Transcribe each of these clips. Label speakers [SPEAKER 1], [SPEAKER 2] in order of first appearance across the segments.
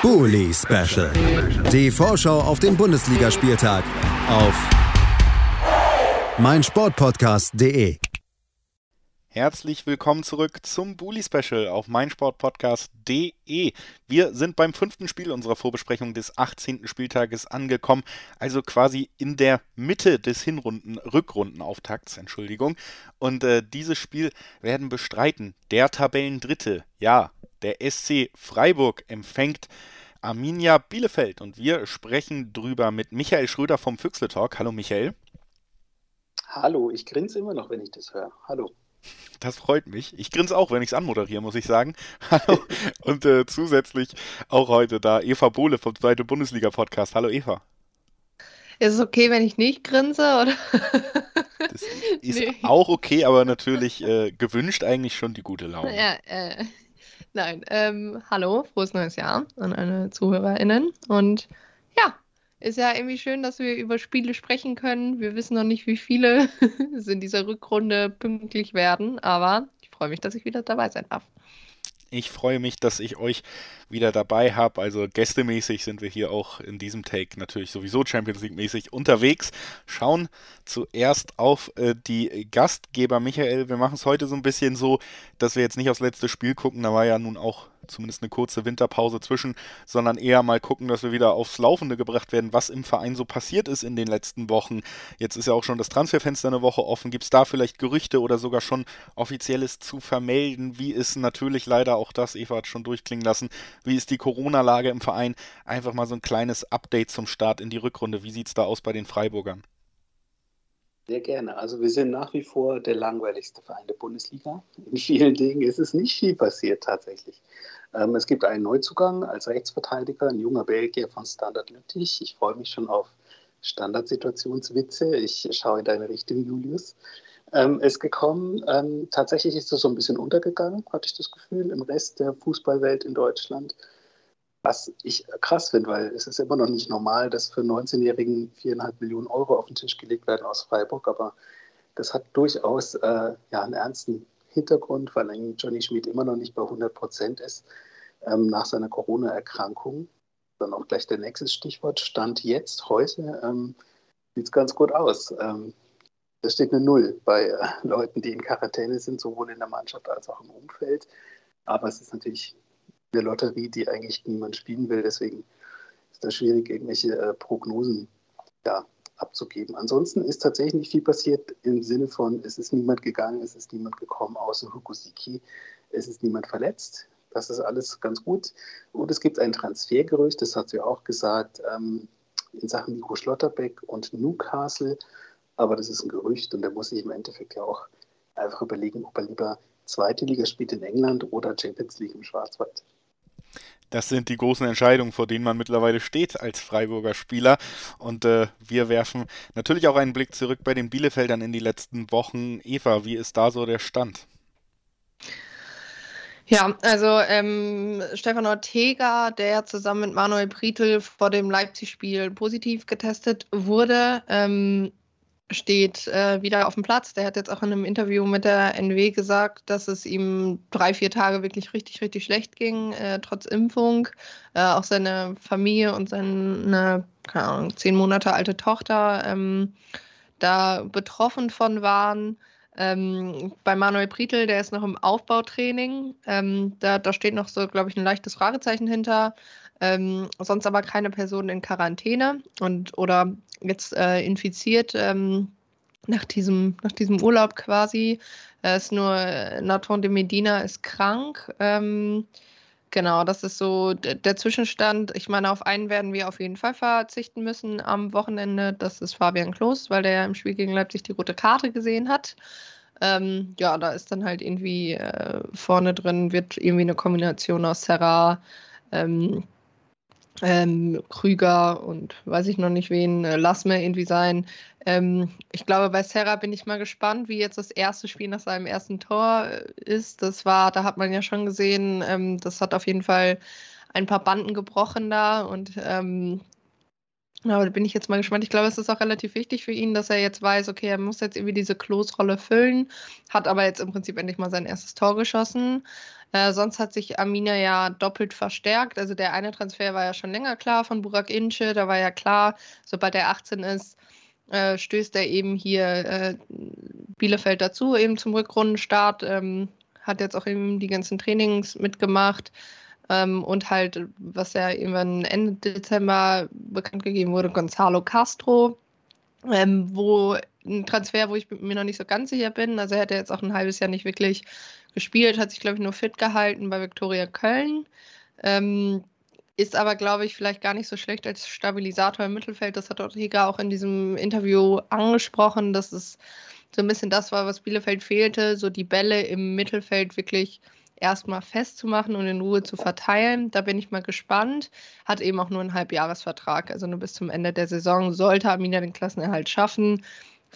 [SPEAKER 1] Bully Special. Die Vorschau auf den Bundesligaspieltag auf meinsportpodcast.de.
[SPEAKER 2] Herzlich willkommen zurück zum Bully Special auf meinsportpodcast.de. Wir sind beim fünften Spiel unserer Vorbesprechung des 18. Spieltages angekommen, also quasi in der Mitte des Hinrunden Rückrundenauftakts, Entschuldigung. Und äh, dieses Spiel werden bestreiten der Tabellendritte, ja, der SC Freiburg empfängt Arminia Bielefeld und wir sprechen drüber mit Michael Schröder vom Füchsle Talk. Hallo Michael.
[SPEAKER 3] Hallo, ich grinse immer noch, wenn ich das höre. Hallo.
[SPEAKER 2] Das freut mich. Ich grinse auch, wenn ich es anmoderiere, muss ich sagen. Hallo. Und äh, zusätzlich auch heute da Eva Bohle vom Zweite Bundesliga-Podcast. Hallo Eva.
[SPEAKER 4] Ist es okay, wenn ich nicht grinse? Oder?
[SPEAKER 2] Das ist nee. auch okay, aber natürlich äh, gewünscht eigentlich schon die gute Laune.
[SPEAKER 4] Ja, äh, nein. Ähm, hallo, frohes neues Jahr an alle ZuhörerInnen. Und ja, ist ja irgendwie schön, dass wir über Spiele sprechen können. Wir wissen noch nicht, wie viele es in dieser Rückrunde pünktlich werden, aber ich freue mich, dass ich wieder dabei sein darf.
[SPEAKER 2] Ich freue mich, dass ich euch wieder dabei habe. Also gästemäßig sind wir hier auch in diesem Take natürlich sowieso Champions League mäßig unterwegs. Schauen zuerst auf äh, die Gastgeber Michael. Wir machen es heute so ein bisschen so, dass wir jetzt nicht aufs letzte Spiel gucken. Da war ja nun auch zumindest eine kurze Winterpause zwischen, sondern eher mal gucken, dass wir wieder aufs Laufende gebracht werden, was im Verein so passiert ist in den letzten Wochen. Jetzt ist ja auch schon das Transferfenster eine Woche offen. Gibt es da vielleicht Gerüchte oder sogar schon offizielles zu vermelden? Wie ist natürlich leider auch das, Eva hat schon durchklingen lassen, wie ist die Corona-Lage im Verein? Einfach mal so ein kleines Update zum Start in die Rückrunde. Wie sieht es da aus bei den Freiburgern?
[SPEAKER 3] Sehr gerne. Also wir sind nach wie vor der langweiligste Verein der Bundesliga. In vielen Dingen ist es nicht viel passiert tatsächlich. Ähm, es gibt einen Neuzugang als Rechtsverteidiger, ein junger Belgier von Standard Lüttich. Ich freue mich schon auf Standardsituationswitze. Ich schaue in deine Richtung, Julius. Ähm, ist gekommen. Ähm, tatsächlich ist es so ein bisschen untergegangen, hatte ich das Gefühl, im Rest der Fußballwelt in Deutschland. Was ich krass finde, weil es ist immer noch nicht normal, dass für 19-Jährigen viereinhalb Millionen Euro auf den Tisch gelegt werden aus Freiburg, aber das hat durchaus äh, ja, einen ernsten Hintergrund, weil ein Johnny Schmidt immer noch nicht bei 100 Prozent ist ähm, nach seiner Corona-Erkrankung. Dann auch gleich der nächste Stichwort. Stand jetzt, heute, ähm, sieht es ganz gut aus. Ähm, da steht eine Null bei äh, Leuten, die in Quarantäne sind, sowohl in der Mannschaft als auch im Umfeld. Aber es ist natürlich eine Lotterie, die eigentlich niemand spielen will. Deswegen ist das schwierig, irgendwelche äh, Prognosen ja, abzugeben. Ansonsten ist tatsächlich nicht viel passiert im Sinne von, es ist niemand gegangen, es ist niemand gekommen, außer Hukusiki. Es ist niemand verletzt. Das ist alles ganz gut. Und es gibt ein Transfergerücht, das hat sie auch gesagt, ähm, in Sachen Nico Schlotterbeck und Newcastle. Aber das ist ein Gerücht und da muss ich im Endeffekt ja auch einfach überlegen, ob er lieber zweite Liga spielt in England oder Champions League im Schwarzwald.
[SPEAKER 2] Das sind die großen Entscheidungen, vor denen man mittlerweile steht als Freiburger Spieler. Und äh, wir werfen natürlich auch einen Blick zurück bei den Bielefeldern in die letzten Wochen. Eva, wie ist da so der Stand?
[SPEAKER 4] Ja, also ähm, Stefan Ortega, der zusammen mit Manuel Brietl vor dem Leipzig-Spiel positiv getestet wurde, ähm, steht äh, wieder auf dem Platz. Der hat jetzt auch in einem Interview mit der NW gesagt, dass es ihm drei, vier Tage wirklich richtig, richtig schlecht ging, äh, trotz Impfung. Äh, auch seine Familie und seine, keine Ahnung, zehn Monate alte Tochter ähm, da betroffen von waren. Ähm, bei Manuel Prietl, der ist noch im Aufbautraining. Ähm, da, da steht noch so, glaube ich, ein leichtes Fragezeichen hinter. Ähm, sonst aber keine Person in Quarantäne und oder jetzt äh, infiziert ähm, nach, diesem, nach diesem Urlaub quasi. Äh, ist nur Nathan de Medina ist krank. Ähm, genau, das ist so der Zwischenstand. Ich meine, auf einen werden wir auf jeden Fall verzichten müssen am Wochenende. Das ist Fabian Klos, weil der ja im Spiel gegen Leipzig die rote Karte gesehen hat. Ähm, ja, da ist dann halt irgendwie äh, vorne drin, wird irgendwie eine Kombination aus Serra, ähm, ähm, Krüger und weiß ich noch nicht wen, äh, Lassme irgendwie sein. Ähm, ich glaube, bei Serra bin ich mal gespannt, wie jetzt das erste Spiel nach seinem ersten Tor äh, ist. Das war, da hat man ja schon gesehen, ähm, das hat auf jeden Fall ein paar Banden gebrochen da und ähm, aber da bin ich jetzt mal gespannt. Ich glaube, es ist auch relativ wichtig für ihn, dass er jetzt weiß, okay, er muss jetzt irgendwie diese Klos-Rolle füllen, hat aber jetzt im Prinzip endlich mal sein erstes Tor geschossen. Äh, sonst hat sich Arminia ja doppelt verstärkt. Also der eine Transfer war ja schon länger klar von Burak Ince. Da war ja klar, sobald er 18 ist, äh, stößt er eben hier äh, Bielefeld dazu, eben zum Rückrundenstart. Ähm, hat jetzt auch eben die ganzen Trainings mitgemacht. Ähm, und halt, was ja irgendwann Ende Dezember bekannt gegeben wurde, Gonzalo Castro, ähm, wo ein Transfer, wo ich mir noch nicht so ganz sicher bin. Also er hat jetzt auch ein halbes Jahr nicht wirklich gespielt, hat sich, glaube ich, nur fit gehalten bei Viktoria Köln. Ähm, ist aber, glaube ich, vielleicht gar nicht so schlecht als Stabilisator im Mittelfeld. Das hat Ortega auch in diesem Interview angesprochen, dass es so ein bisschen das war, was Bielefeld fehlte, so die Bälle im Mittelfeld wirklich erstmal festzumachen und in Ruhe zu verteilen. Da bin ich mal gespannt. Hat eben auch nur einen Halbjahresvertrag, also nur bis zum Ende der Saison. Sollte Amina den Klassenerhalt schaffen,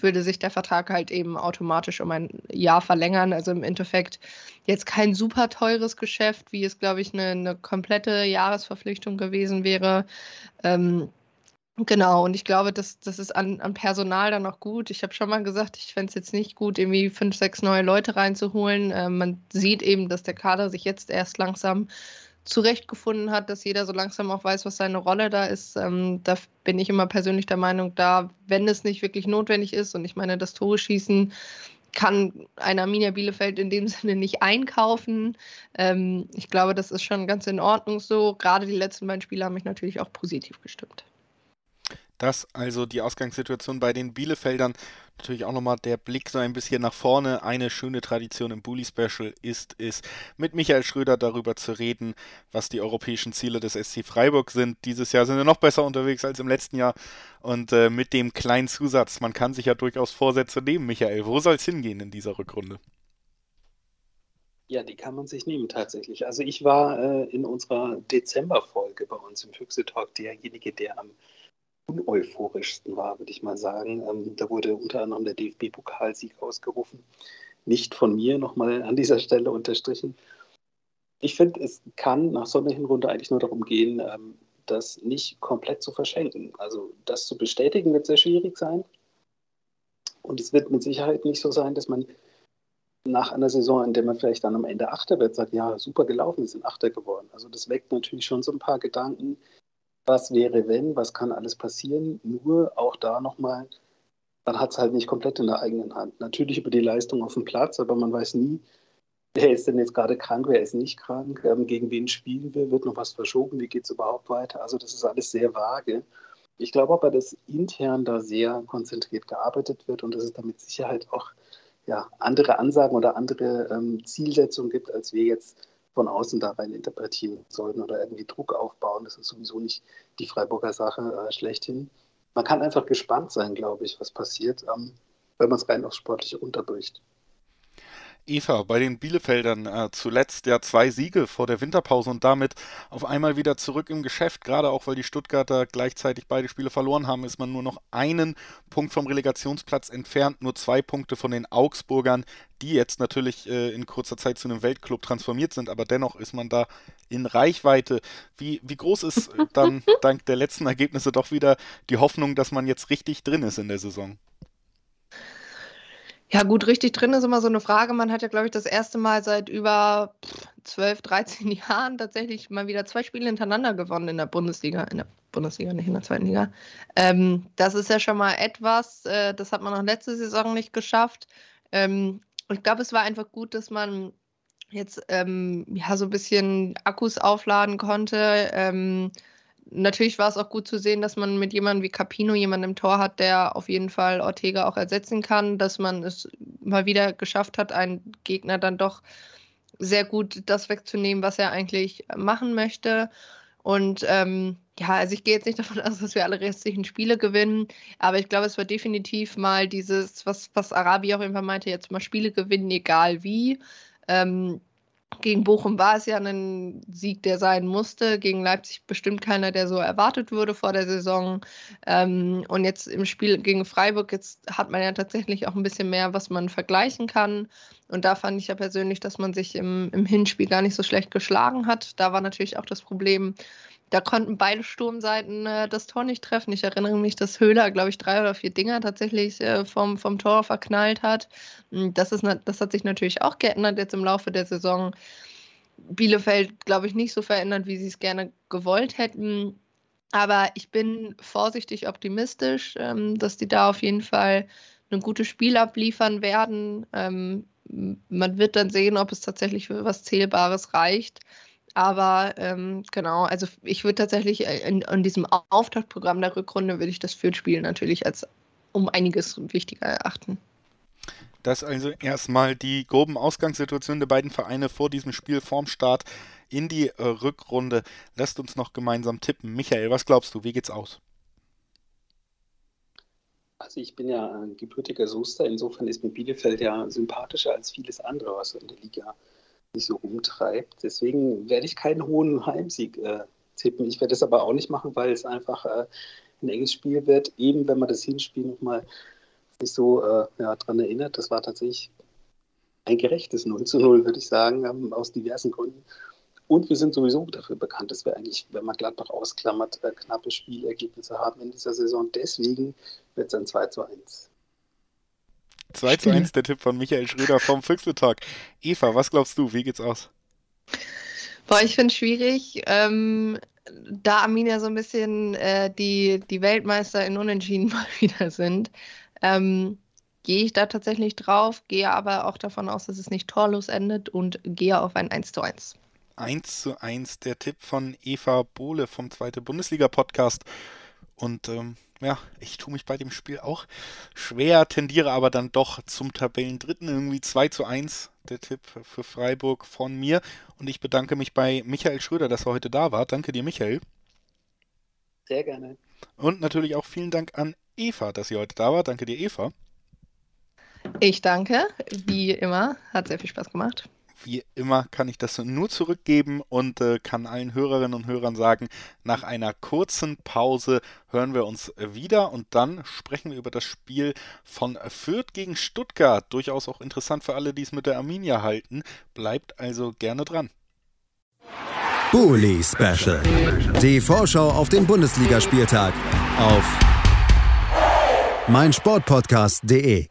[SPEAKER 4] würde sich der Vertrag halt eben automatisch um ein Jahr verlängern. Also im Endeffekt jetzt kein super teures Geschäft, wie es, glaube ich, eine, eine komplette Jahresverpflichtung gewesen wäre. Ähm, Genau, und ich glaube, das, das ist an, an Personal dann auch gut. Ich habe schon mal gesagt, ich fände es jetzt nicht gut, irgendwie fünf, sechs neue Leute reinzuholen. Äh, man sieht eben, dass der Kader sich jetzt erst langsam zurechtgefunden hat, dass jeder so langsam auch weiß, was seine Rolle da ist. Ähm, da bin ich immer persönlich der Meinung, da, wenn es nicht wirklich notwendig ist, und ich meine, das Tore schießen kann ein Arminia Bielefeld in dem Sinne nicht einkaufen. Ähm, ich glaube, das ist schon ganz in Ordnung so. Gerade die letzten beiden Spiele haben mich natürlich auch positiv gestimmt.
[SPEAKER 2] Das also die Ausgangssituation bei den Bielefeldern. Natürlich auch nochmal der Blick so ein bisschen nach vorne. Eine schöne Tradition im Bully Special ist es, mit Michael Schröder darüber zu reden, was die europäischen Ziele des SC Freiburg sind. Dieses Jahr sind wir noch besser unterwegs als im letzten Jahr. Und äh, mit dem kleinen Zusatz, man kann sich ja durchaus Vorsätze nehmen, Michael. Wo soll es hingehen in dieser Rückrunde?
[SPEAKER 3] Ja, die kann man sich nehmen tatsächlich. Also ich war äh, in unserer Dezemberfolge bei uns im Füchse Talk derjenige, der am uneuphorischsten war, würde ich mal sagen. Ähm, da wurde unter anderem der DFB-Pokalsieg ausgerufen. Nicht von mir nochmal an dieser Stelle unterstrichen. Ich finde, es kann nach so einer Hinrunde eigentlich nur darum gehen, ähm, das nicht komplett zu verschenken. Also das zu bestätigen wird sehr schwierig sein. Und es wird mit Sicherheit nicht so sein, dass man nach einer Saison, in der man vielleicht dann am Ende Achter wird, sagt, ja, super gelaufen, wir sind Achter geworden. Also das weckt natürlich schon so ein paar Gedanken, was wäre, wenn, was kann alles passieren. Nur auch da nochmal, man hat es halt nicht komplett in der eigenen Hand. Natürlich über die Leistung auf dem Platz, aber man weiß nie, wer ist denn jetzt gerade krank, wer ist nicht krank, ähm, gegen wen spielen wir, wird noch was verschoben, wie geht es überhaupt weiter. Also das ist alles sehr vage. Ich glaube aber, dass intern da sehr konzentriert gearbeitet wird und dass es da mit Sicherheit auch ja, andere Ansagen oder andere ähm, Zielsetzungen gibt, als wir jetzt von außen da rein interpretieren sollten oder irgendwie Druck aufbauen. Das ist sowieso nicht die Freiburger Sache äh, schlechthin. Man kann einfach gespannt sein, glaube ich, was passiert, ähm, wenn man es rein aufs Sportliche unterbricht.
[SPEAKER 2] Eva, bei den Bielefeldern äh, zuletzt ja zwei Siege vor der Winterpause und damit auf einmal wieder zurück im Geschäft. Gerade auch, weil die Stuttgarter gleichzeitig beide Spiele verloren haben, ist man nur noch einen Punkt vom Relegationsplatz entfernt, nur zwei Punkte von den Augsburgern, die jetzt natürlich äh, in kurzer Zeit zu einem Weltclub transformiert sind, aber dennoch ist man da in Reichweite. Wie, wie groß ist dann dank der letzten Ergebnisse doch wieder die Hoffnung, dass man jetzt richtig drin ist in der Saison?
[SPEAKER 4] Ja, gut, richtig drin ist immer so eine Frage. Man hat ja, glaube ich, das erste Mal seit über 12, 13 Jahren tatsächlich mal wieder zwei Spiele hintereinander gewonnen in der Bundesliga. In der Bundesliga, nicht in der zweiten Liga. Ähm, das ist ja schon mal etwas, äh, das hat man auch letzte Saison nicht geschafft. Ähm, ich glaube, es war einfach gut, dass man jetzt ähm, ja so ein bisschen Akkus aufladen konnte. Ähm, natürlich war es auch gut zu sehen, dass man mit jemandem wie Capino jemanden im Tor hat, der auf jeden Fall Ortega auch ersetzen kann, dass man es mal wieder geschafft hat, einen Gegner dann doch sehr gut das wegzunehmen, was er eigentlich machen möchte. Und ähm, ja, also ich gehe jetzt nicht davon aus, dass wir alle restlichen Spiele gewinnen, aber ich glaube, es war definitiv mal dieses, was, was Arabi auch irgendwann meinte, jetzt mal Spiele gewinnen, egal wie. Ähm, gegen Bochum war es ja ein Sieg, der sein musste. Gegen Leipzig bestimmt keiner, der so erwartet wurde vor der Saison. Ähm, und jetzt im Spiel gegen Freiburg, jetzt hat man ja tatsächlich auch ein bisschen mehr, was man vergleichen kann. Und da fand ich ja persönlich, dass man sich im, im Hinspiel gar nicht so schlecht geschlagen hat. Da war natürlich auch das Problem, da konnten beide Sturmseiten äh, das Tor nicht treffen. Ich erinnere mich, dass Höhler, glaube ich, drei oder vier Dinger tatsächlich äh, vom, vom Tor verknallt hat. Das, ist, das hat sich natürlich auch geändert jetzt im Laufe der Saison. Bielefeld, glaube ich, nicht so verändert, wie sie es gerne gewollt hätten. Aber ich bin vorsichtig optimistisch, ähm, dass die da auf jeden Fall ein gutes Spiel abliefern werden. Ähm, man wird dann sehen, ob es tatsächlich für was Zählbares reicht. Aber ähm, genau, also ich würde tatsächlich äh, in, in, diesem Auftaktprogramm der Rückrunde würde ich das Fürth-Spiel natürlich als um einiges wichtiger erachten.
[SPEAKER 2] Das also erstmal die groben Ausgangssituationen der beiden Vereine vor diesem Spiel vorm Start in die äh, Rückrunde. Lasst uns noch gemeinsam tippen. Michael, was glaubst du? Wie geht's aus?
[SPEAKER 3] Also ich bin ja ein gebürtiger Soester, insofern ist mir Bielefeld ja sympathischer als vieles andere, was in der Liga nicht so rumtreibt. Deswegen werde ich keinen hohen Heimsieg äh, tippen. Ich werde es aber auch nicht machen, weil es einfach äh, ein enges Spiel wird. Eben wenn man das Hinspiel nochmal sich so äh, ja, daran erinnert, das war tatsächlich ein gerechtes 0 zu 0, würde ich sagen, ähm, aus diversen Gründen. Und wir sind sowieso dafür bekannt, dass wir eigentlich, wenn man Gladbach ausklammert, äh, knappe Spielergebnisse haben in dieser Saison. Deswegen wird es ein 2 zu 1.
[SPEAKER 2] 2 zu 1 der Tipp von Michael Schröder vom Füchseltalk. Eva, was glaubst du? Wie geht's aus?
[SPEAKER 4] Boah, ich finde es schwierig. Ähm, da Arminia so ein bisschen äh, die, die Weltmeister in Unentschieden mal wieder sind, ähm, gehe ich da tatsächlich drauf, gehe aber auch davon aus, dass es nicht torlos endet und gehe auf ein 1 zu 1.
[SPEAKER 2] 1 zu 1 der Tipp von Eva Bohle vom Zweite Bundesliga-Podcast. Und ähm, ja, ich tue mich bei dem Spiel auch schwer, tendiere aber dann doch zum Tabellendritten. Irgendwie 2 zu 1 der Tipp für Freiburg von mir. Und ich bedanke mich bei Michael Schröder, dass er heute da war. Danke dir, Michael.
[SPEAKER 3] Sehr gerne.
[SPEAKER 2] Und natürlich auch vielen Dank an Eva, dass sie heute da war. Danke dir, Eva.
[SPEAKER 4] Ich danke, wie immer. Hat sehr viel Spaß gemacht
[SPEAKER 2] wie immer kann ich das nur zurückgeben und äh, kann allen Hörerinnen und Hörern sagen, nach einer kurzen Pause hören wir uns wieder und dann sprechen wir über das Spiel von Fürth gegen Stuttgart. Durchaus auch interessant für alle, die es mit der Arminia halten. Bleibt also gerne dran.
[SPEAKER 1] Bully Special. Die Vorschau auf den Bundesligaspieltag auf meinsportpodcast.de